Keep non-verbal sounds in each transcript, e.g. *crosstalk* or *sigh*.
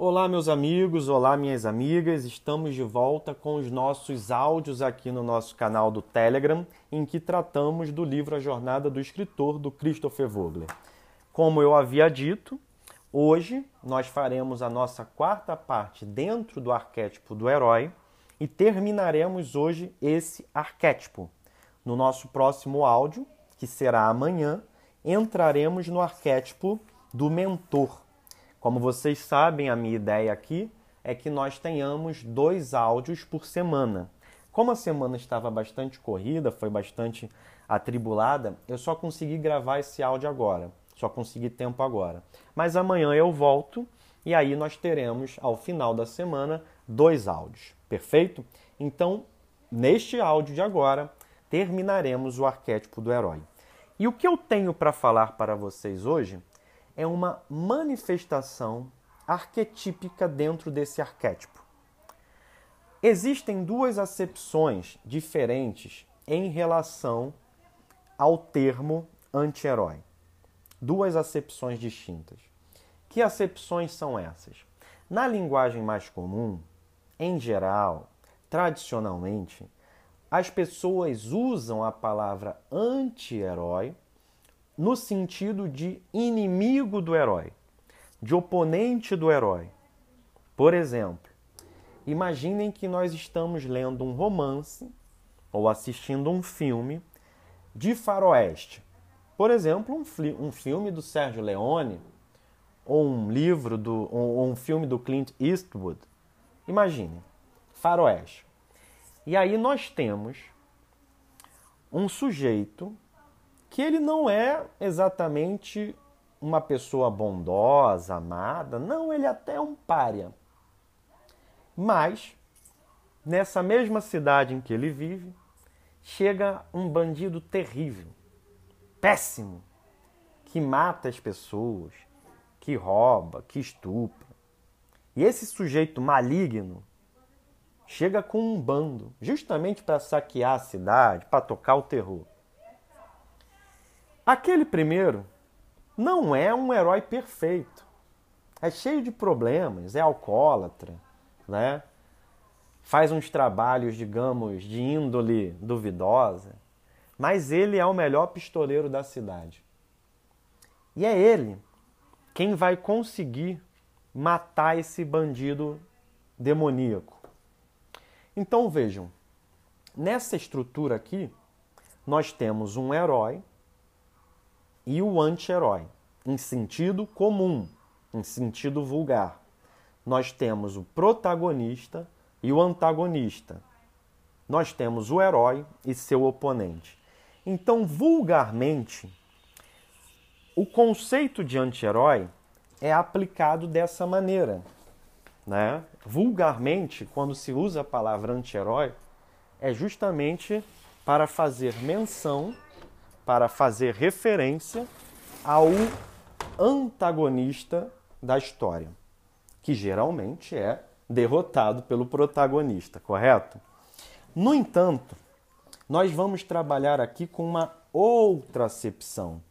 Olá, meus amigos, olá, minhas amigas. Estamos de volta com os nossos áudios aqui no nosso canal do Telegram, em que tratamos do livro A Jornada do Escritor, do Christopher Vogler. Como eu havia dito, hoje nós faremos a nossa quarta parte dentro do arquétipo do herói e terminaremos hoje esse arquétipo. No nosso próximo áudio, que será amanhã, entraremos no arquétipo do mentor como vocês sabem, a minha ideia aqui é que nós tenhamos dois áudios por semana. Como a semana estava bastante corrida, foi bastante atribulada, eu só consegui gravar esse áudio agora. Só consegui tempo agora. Mas amanhã eu volto e aí nós teremos, ao final da semana, dois áudios. Perfeito? Então, neste áudio de agora, terminaremos o arquétipo do herói. E o que eu tenho para falar para vocês hoje é uma manifestação arquetípica dentro desse arquétipo. Existem duas acepções diferentes em relação ao termo anti-herói. Duas acepções distintas. Que acepções são essas? Na linguagem mais comum, em geral, tradicionalmente, as pessoas usam a palavra anti-herói no sentido de inimigo do herói, de oponente do herói. Por exemplo, imaginem que nós estamos lendo um romance ou assistindo um filme de faroeste. Por exemplo, um, um filme do Sérgio Leone ou um livro do ou um filme do Clint Eastwood. Imagine, faroeste. E aí nós temos um sujeito que ele não é exatamente uma pessoa bondosa, amada, não, ele até é um pária. Mas, nessa mesma cidade em que ele vive, chega um bandido terrível, péssimo, que mata as pessoas, que rouba, que estupra. E esse sujeito maligno chega com um bando, justamente para saquear a cidade, para tocar o terror. Aquele primeiro não é um herói perfeito. É cheio de problemas, é alcoólatra, né? Faz uns trabalhos, digamos, de índole duvidosa, mas ele é o melhor pistoleiro da cidade. E é ele quem vai conseguir matar esse bandido demoníaco. Então vejam, nessa estrutura aqui, nós temos um herói e o anti-herói, em sentido comum, em sentido vulgar. Nós temos o protagonista e o antagonista. Nós temos o herói e seu oponente. Então, vulgarmente, o conceito de anti-herói é aplicado dessa maneira. Né? Vulgarmente, quando se usa a palavra anti-herói, é justamente para fazer menção para fazer referência ao antagonista da história, que geralmente é derrotado pelo protagonista, correto? No entanto, nós vamos trabalhar aqui com uma outra acepção,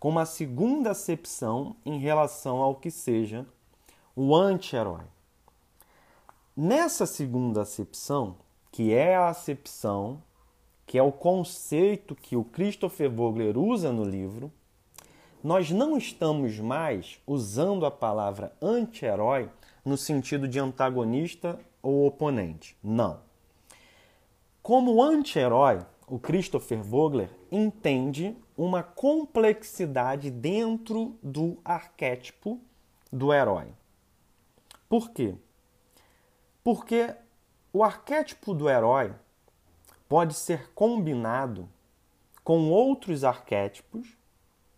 com uma segunda acepção em relação ao que seja o anti-herói. Nessa segunda acepção, que é a acepção que é o conceito que o Christopher Vogler usa no livro, nós não estamos mais usando a palavra anti-herói no sentido de antagonista ou oponente. Não. Como anti-herói, o Christopher Vogler entende uma complexidade dentro do arquétipo do herói. Por quê? Porque o arquétipo do herói pode ser combinado com outros arquétipos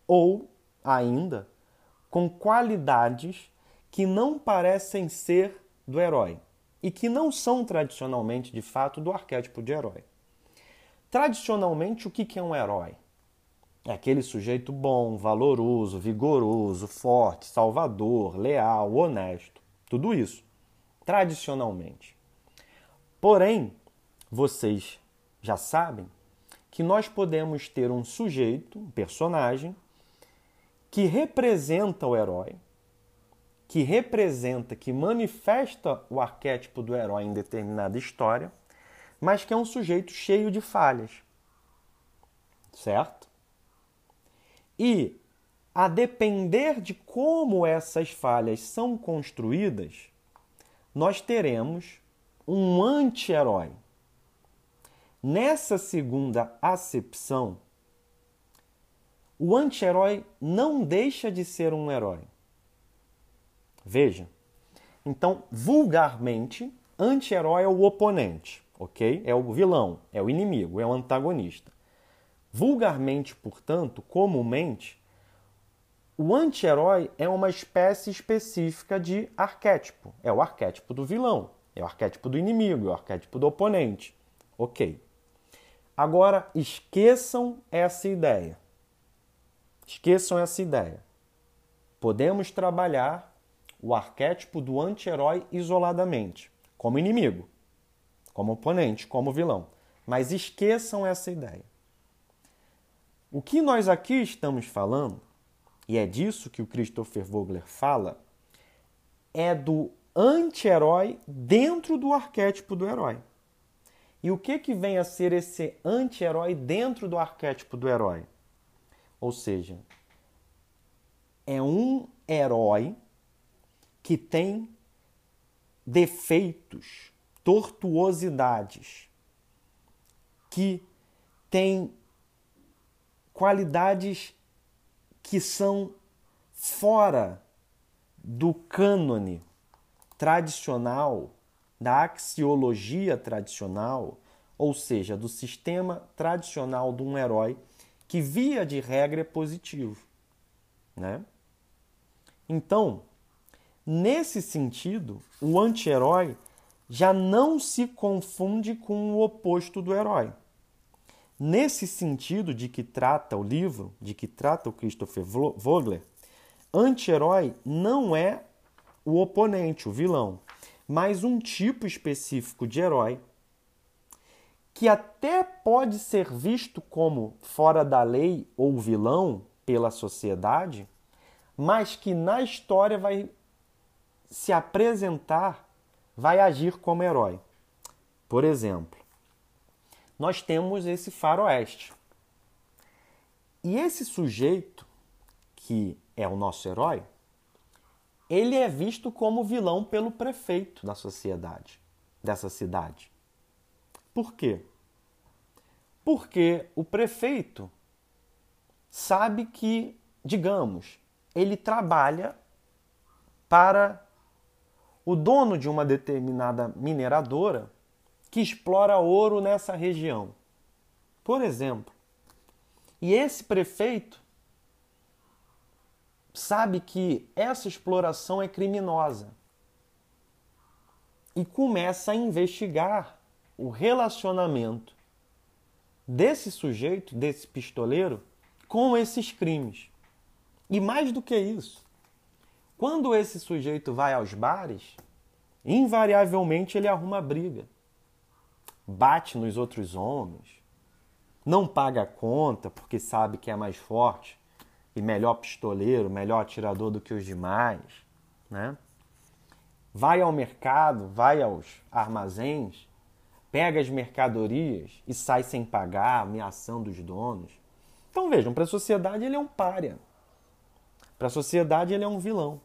ou, ainda, com qualidades que não parecem ser do herói e que não são tradicionalmente, de fato, do arquétipo de herói. Tradicionalmente, o que é um herói? É aquele sujeito bom, valoroso, vigoroso, forte, salvador, leal, honesto. Tudo isso, tradicionalmente. Porém, vocês já sabem que nós podemos ter um sujeito, um personagem, que representa o herói, que representa, que manifesta o arquétipo do herói em determinada história, mas que é um sujeito cheio de falhas. Certo? E a depender de como essas falhas são construídas, nós teremos um anti-herói. Nessa segunda acepção, o anti-herói não deixa de ser um herói. Veja. Então, vulgarmente, anti-herói é o oponente, ok? É o vilão, é o inimigo, é o antagonista. Vulgarmente, portanto, comumente, o anti-herói é uma espécie específica de arquétipo. É o arquétipo do vilão, é o arquétipo do inimigo, é o arquétipo do oponente. Ok. Agora, esqueçam essa ideia. Esqueçam essa ideia. Podemos trabalhar o arquétipo do anti-herói isoladamente, como inimigo, como oponente, como vilão. Mas esqueçam essa ideia. O que nós aqui estamos falando e é disso que o Christopher Vogler fala, é do anti-herói dentro do arquétipo do herói. E o que, que vem a ser esse anti-herói dentro do arquétipo do herói? Ou seja, é um herói que tem defeitos, tortuosidades, que tem qualidades que são fora do cânone tradicional, da axiologia tradicional, ou seja, do sistema tradicional de um herói que, via de regra, é positivo. Né? Então, nesse sentido, o anti-herói já não se confunde com o oposto do herói. Nesse sentido de que trata o livro, de que trata o Christopher Vogler, anti-herói não é o oponente, o vilão, mas um tipo específico de herói que até pode ser visto como fora da lei ou vilão pela sociedade, mas que na história vai se apresentar, vai agir como herói. Por exemplo, nós temos esse faroeste. E esse sujeito, que é o nosso herói, ele é visto como vilão pelo prefeito da sociedade, dessa cidade. Por quê? Porque o prefeito sabe que, digamos, ele trabalha para o dono de uma determinada mineradora que explora ouro nessa região. Por exemplo. E esse prefeito sabe que essa exploração é criminosa e começa a investigar o relacionamento desse sujeito, desse pistoleiro, com esses crimes. E mais do que isso, quando esse sujeito vai aos bares, invariavelmente ele arruma briga bate nos outros homens, não paga a conta porque sabe que é mais forte e melhor pistoleiro, melhor atirador do que os demais, né? Vai ao mercado, vai aos armazéns, pega as mercadorias e sai sem pagar, ameaçando os donos. Então vejam, para a sociedade ele é um párea. Para a sociedade ele é um vilão.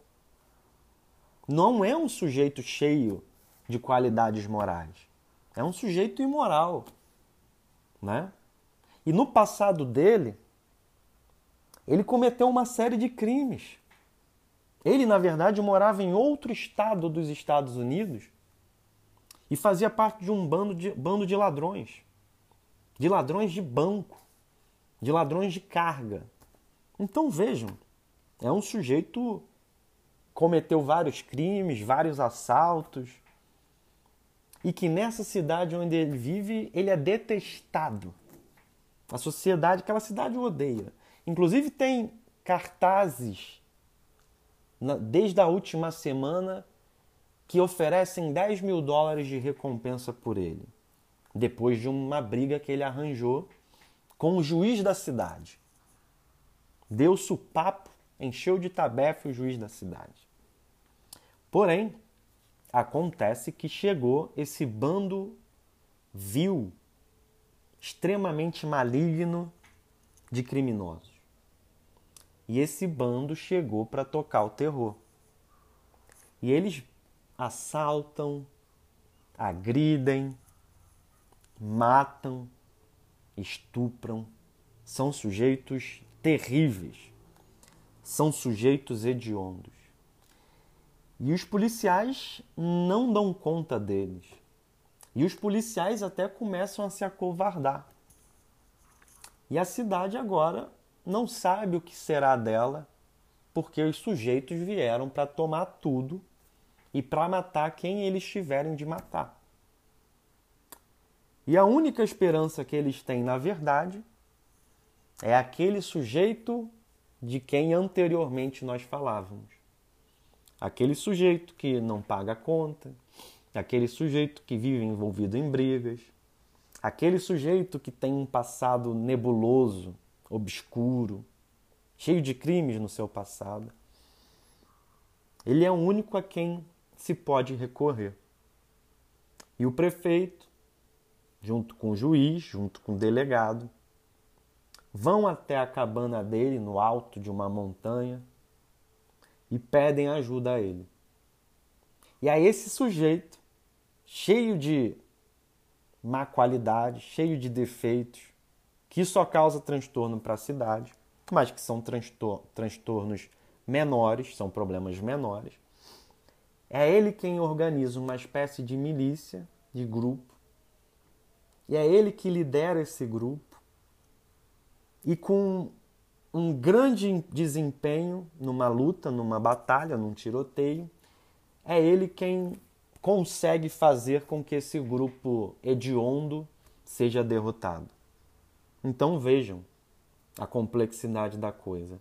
Não é um sujeito cheio de qualidades morais. É um sujeito imoral, né? E no passado dele, ele cometeu uma série de crimes. Ele, na verdade, morava em outro estado dos Estados Unidos e fazia parte de um bando de, bando de ladrões. De ladrões de banco, de ladrões de carga. Então vejam, é um sujeito cometeu vários crimes, vários assaltos, e que nessa cidade onde ele vive, ele é detestado. A sociedade, aquela cidade o odeia. Inclusive tem cartazes desde a última semana que oferecem 10 mil dólares de recompensa por ele, depois de uma briga que ele arranjou com o juiz da cidade. Deu-se o papo, encheu de tabefe o juiz da cidade. Porém, acontece que chegou esse bando vil, extremamente maligno de criminosos. E esse bando chegou para tocar o terror. E eles assaltam, agridem, matam, estupram. São sujeitos terríveis. São sujeitos hediondos. E os policiais não dão conta deles. E os policiais até começam a se acovardar. E a cidade agora não sabe o que será dela, porque os sujeitos vieram para tomar tudo e para matar quem eles tiverem de matar. E a única esperança que eles têm, na verdade, é aquele sujeito de quem anteriormente nós falávamos. Aquele sujeito que não paga a conta, aquele sujeito que vive envolvido em brigas, aquele sujeito que tem um passado nebuloso, obscuro, cheio de crimes no seu passado. Ele é o único a quem se pode recorrer. E o prefeito, junto com o juiz, junto com o delegado, vão até a cabana dele no alto de uma montanha e pedem ajuda a ele. E a esse sujeito, cheio de má qualidade, cheio de defeitos, que só causa transtorno para a cidade, mas que são transtornos menores, são problemas menores. É ele quem organiza uma espécie de milícia, de grupo, e é ele que lidera esse grupo, e com um grande desempenho numa luta, numa batalha, num tiroteio, é ele quem consegue fazer com que esse grupo hediondo seja derrotado. Então vejam a complexidade da coisa.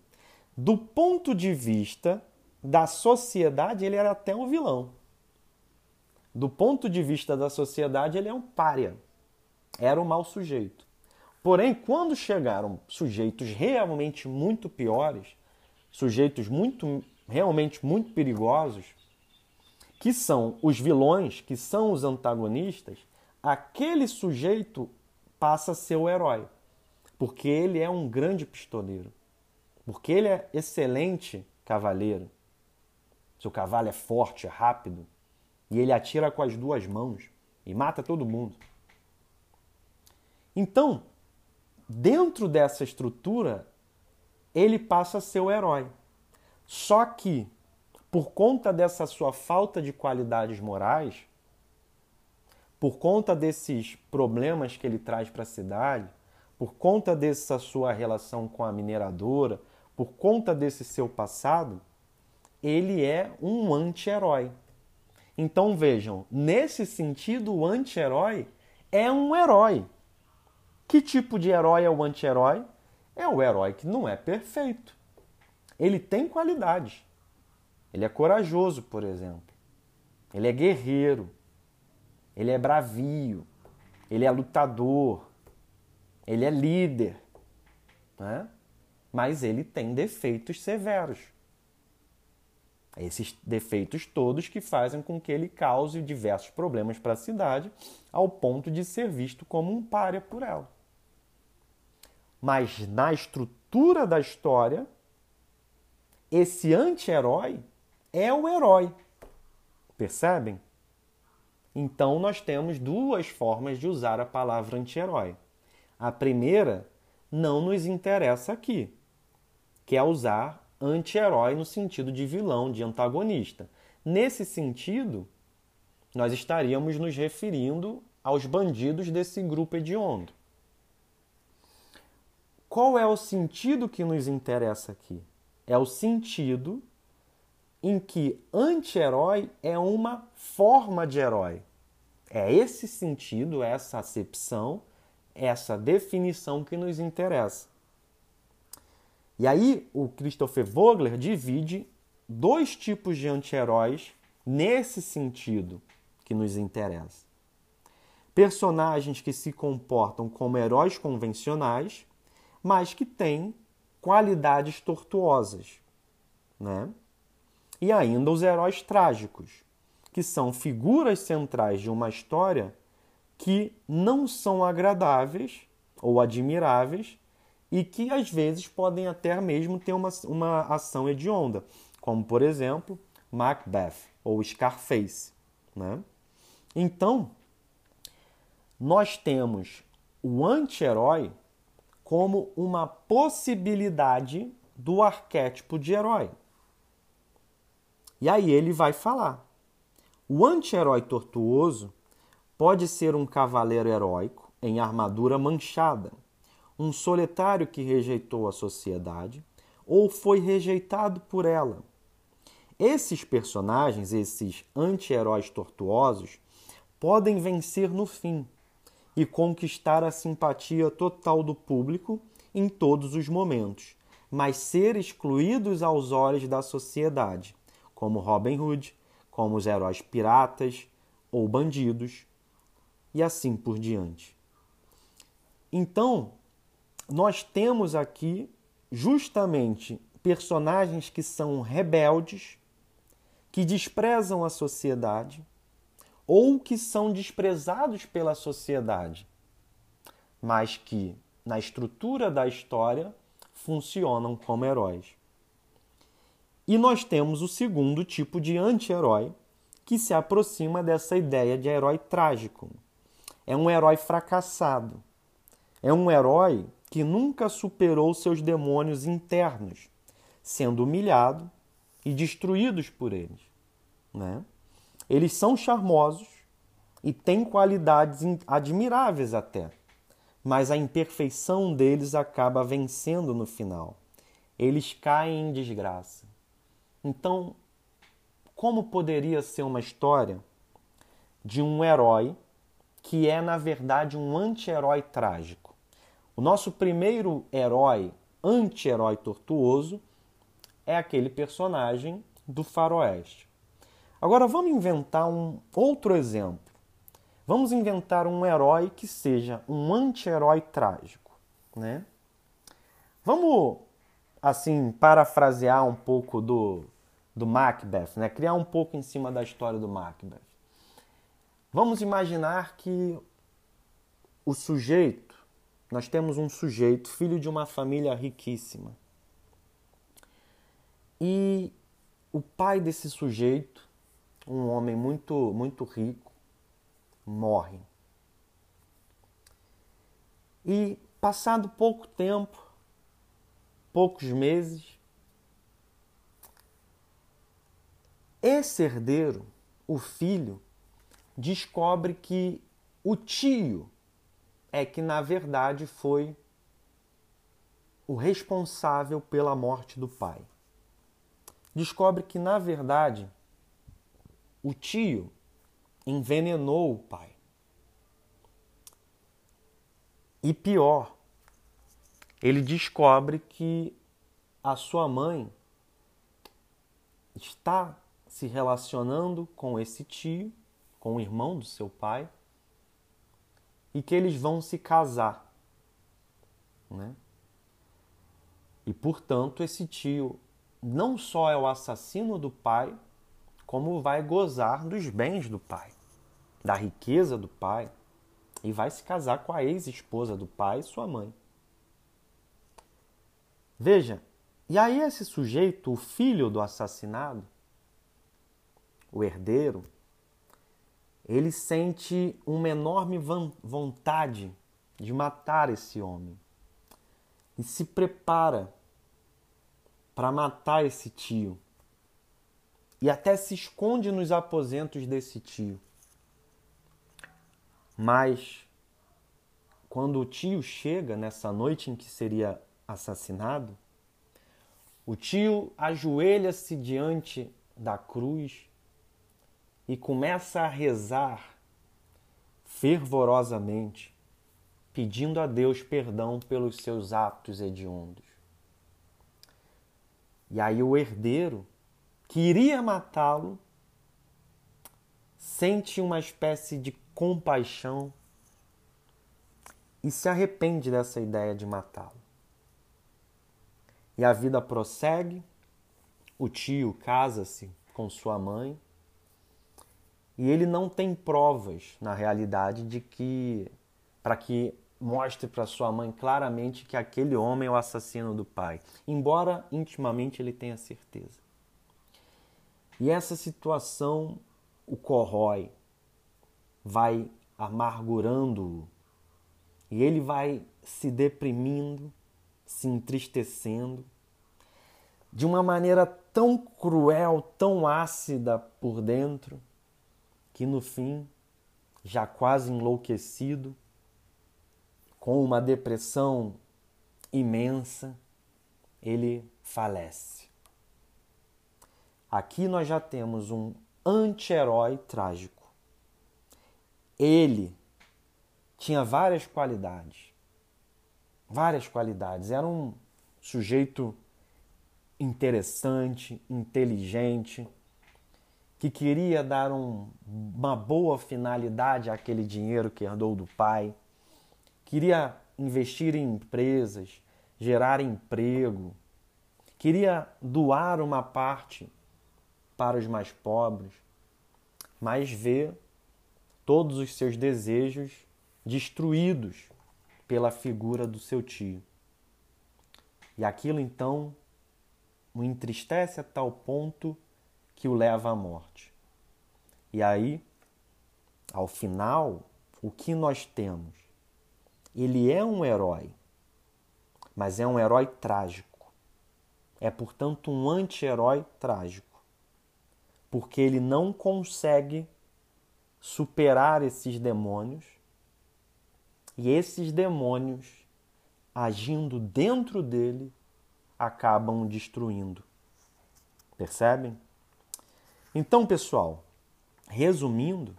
Do ponto de vista da sociedade, ele era até um vilão. Do ponto de vista da sociedade, ele é um pária. Era um mau sujeito. Porém, quando chegaram sujeitos realmente muito piores, sujeitos muito realmente muito perigosos, que são os vilões, que são os antagonistas, aquele sujeito passa a ser o herói, porque ele é um grande pistoleiro, porque ele é excelente cavaleiro. Seu cavalo é forte, é rápido, e ele atira com as duas mãos e mata todo mundo. Então, dentro dessa estrutura, ele passa a ser o herói. Só que, por conta dessa sua falta de qualidades morais, por conta desses problemas que ele traz para a cidade, por conta dessa sua relação com a mineradora, por conta desse seu passado, ele é um anti-herói. Então vejam, nesse sentido, o anti-herói é um herói. Que tipo de herói é o anti-herói? É o herói que não é perfeito. Ele tem qualidades. Ele é corajoso, por exemplo. Ele é guerreiro. Ele é bravio. Ele é lutador. Ele é líder. Né? Mas ele tem defeitos severos. Esses defeitos todos que fazem com que ele cause diversos problemas para a cidade, ao ponto de ser visto como um párea por ela mas na estrutura da história, esse anti-herói é o herói. Percebem? Então nós temos duas formas de usar a palavra anti-herói. A primeira não nos interessa aqui, que é usar anti-herói no sentido de vilão, de antagonista. Nesse sentido, nós estaríamos nos referindo aos bandidos desse grupo hediondo. Qual é o sentido que nos interessa aqui? É o sentido em que anti-herói é uma forma de herói. É esse sentido, essa acepção, essa definição que nos interessa. E aí o Christopher Vogler divide dois tipos de anti-heróis nesse sentido que nos interessa. Personagens que se comportam como heróis convencionais mas que tem qualidades tortuosas. Né? e ainda os heróis trágicos, que são figuras centrais de uma história que não são agradáveis ou admiráveis e que às vezes podem até mesmo ter uma, uma ação hedionda, como por exemplo Macbeth ou Scarface. Né? Então, nós temos o anti-herói como uma possibilidade do arquétipo de herói. E aí ele vai falar. O anti-herói tortuoso pode ser um cavaleiro heróico em armadura manchada, um solitário que rejeitou a sociedade ou foi rejeitado por ela. Esses personagens, esses anti-heróis tortuosos, podem vencer no fim e conquistar a simpatia total do público em todos os momentos, mas ser excluídos aos olhos da sociedade, como Robin Hood, como os heróis piratas ou bandidos, e assim por diante. Então, nós temos aqui justamente personagens que são rebeldes, que desprezam a sociedade ou que são desprezados pela sociedade, mas que, na estrutura da história, funcionam como heróis. E nós temos o segundo tipo de anti-herói, que se aproxima dessa ideia de herói trágico. É um herói fracassado. É um herói que nunca superou seus demônios internos, sendo humilhado e destruídos por eles. Né? Eles são charmosos e têm qualidades admiráveis até, mas a imperfeição deles acaba vencendo no final. Eles caem em desgraça. Então, como poderia ser uma história de um herói que é, na verdade, um anti-herói trágico? O nosso primeiro herói, anti-herói tortuoso, é aquele personagem do faroeste. Agora vamos inventar um outro exemplo. Vamos inventar um herói que seja um anti-herói trágico, né? Vamos assim parafrasear um pouco do do Macbeth, né? Criar um pouco em cima da história do Macbeth. Vamos imaginar que o sujeito, nós temos um sujeito, filho de uma família riquíssima. E o pai desse sujeito um homem muito, muito rico morre. E passado pouco tempo, poucos meses, esse herdeiro, o filho, descobre que o tio é que na verdade foi o responsável pela morte do pai. Descobre que na verdade o tio envenenou o pai. E pior, ele descobre que a sua mãe está se relacionando com esse tio, com o irmão do seu pai, e que eles vão se casar. Né? E portanto, esse tio não só é o assassino do pai, como vai gozar dos bens do pai, da riqueza do pai, e vai se casar com a ex-esposa do pai, sua mãe. Veja, e aí esse sujeito, o filho do assassinado, o herdeiro, ele sente uma enorme vontade de matar esse homem e se prepara para matar esse tio e até se esconde nos aposentos desse tio. Mas quando o tio chega nessa noite em que seria assassinado, o tio ajoelha-se diante da cruz e começa a rezar fervorosamente, pedindo a Deus perdão pelos seus atos hediondos. E aí o herdeiro que iria matá-lo, sente uma espécie de compaixão e se arrepende dessa ideia de matá-lo. E a vida prossegue, o tio casa-se com sua mãe e ele não tem provas, na realidade, de que para que mostre para sua mãe claramente que aquele homem é o assassino do pai, embora intimamente ele tenha certeza. E essa situação o corrói, vai amargurando-o, e ele vai se deprimindo, se entristecendo, de uma maneira tão cruel, tão ácida por dentro, que no fim, já quase enlouquecido, com uma depressão imensa, ele falece. Aqui nós já temos um anti-herói trágico. Ele tinha várias qualidades. Várias qualidades. Era um sujeito interessante, inteligente, que queria dar um, uma boa finalidade àquele dinheiro que herdou do pai, queria investir em empresas, gerar emprego, queria doar uma parte para os mais pobres, mas vê todos os seus desejos destruídos pela figura do seu tio. E aquilo então o entristece a tal ponto que o leva à morte. E aí, ao final, o que nós temos? Ele é um herói, mas é um herói trágico. É, portanto, um anti-herói trágico, porque ele não consegue superar esses demônios e esses demônios, agindo dentro dele, acabam destruindo. Percebem? Então, pessoal, resumindo,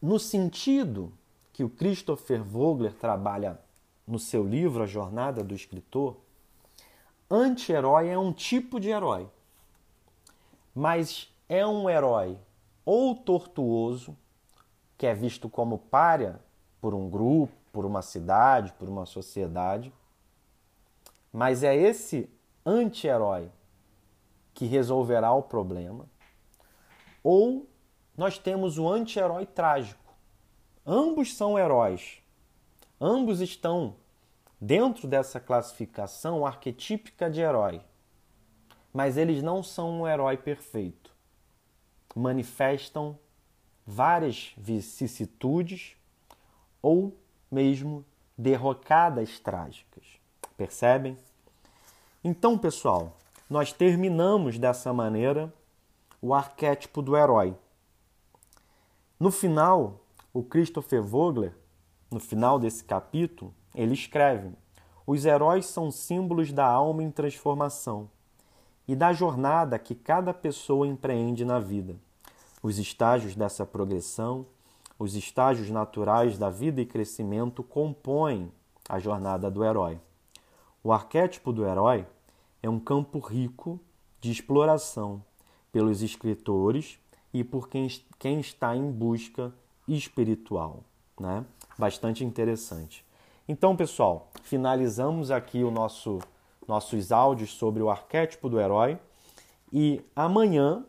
no sentido que o Christopher Vogler trabalha no seu livro A Jornada do Escritor, anti-herói é um tipo de herói, mas é um herói ou tortuoso, que é visto como párea por um grupo, por uma cidade, por uma sociedade, mas é esse anti-herói que resolverá o problema, ou nós temos o anti-herói trágico. Ambos são heróis. Ambos estão dentro dessa classificação arquetípica de herói. Mas eles não são um herói perfeito. Manifestam várias vicissitudes ou mesmo derrocadas trágicas. Percebem? Então, pessoal, nós terminamos dessa maneira o arquétipo do herói. No final, o Christopher Vogler, no final desse capítulo, ele escreve: Os heróis são símbolos da alma em transformação e da jornada que cada pessoa empreende na vida. Os estágios dessa progressão, os estágios naturais da vida e crescimento compõem a jornada do herói. O arquétipo do herói é um campo rico de exploração pelos escritores e por quem, quem está em busca espiritual. Né? Bastante interessante. Então, pessoal, finalizamos aqui o nosso nossos áudios sobre o arquétipo do herói e amanhã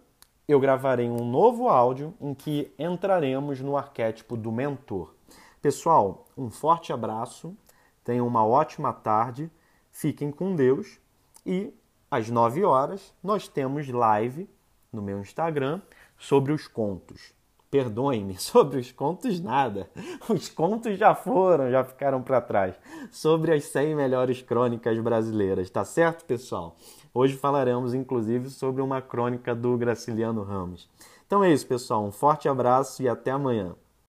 eu gravarei um novo áudio em que entraremos no arquétipo do mentor. Pessoal, um forte abraço, tenham uma ótima tarde, fiquem com Deus e às 9 horas nós temos live no meu Instagram sobre os contos. Perdoem-me, *laughs* sobre os contos nada. Os contos já foram, já ficaram para trás. Sobre as 100 melhores crônicas brasileiras, tá certo, pessoal? Hoje falaremos inclusive sobre uma crônica do Graciliano Ramos. Então é isso, pessoal. Um forte abraço e até amanhã.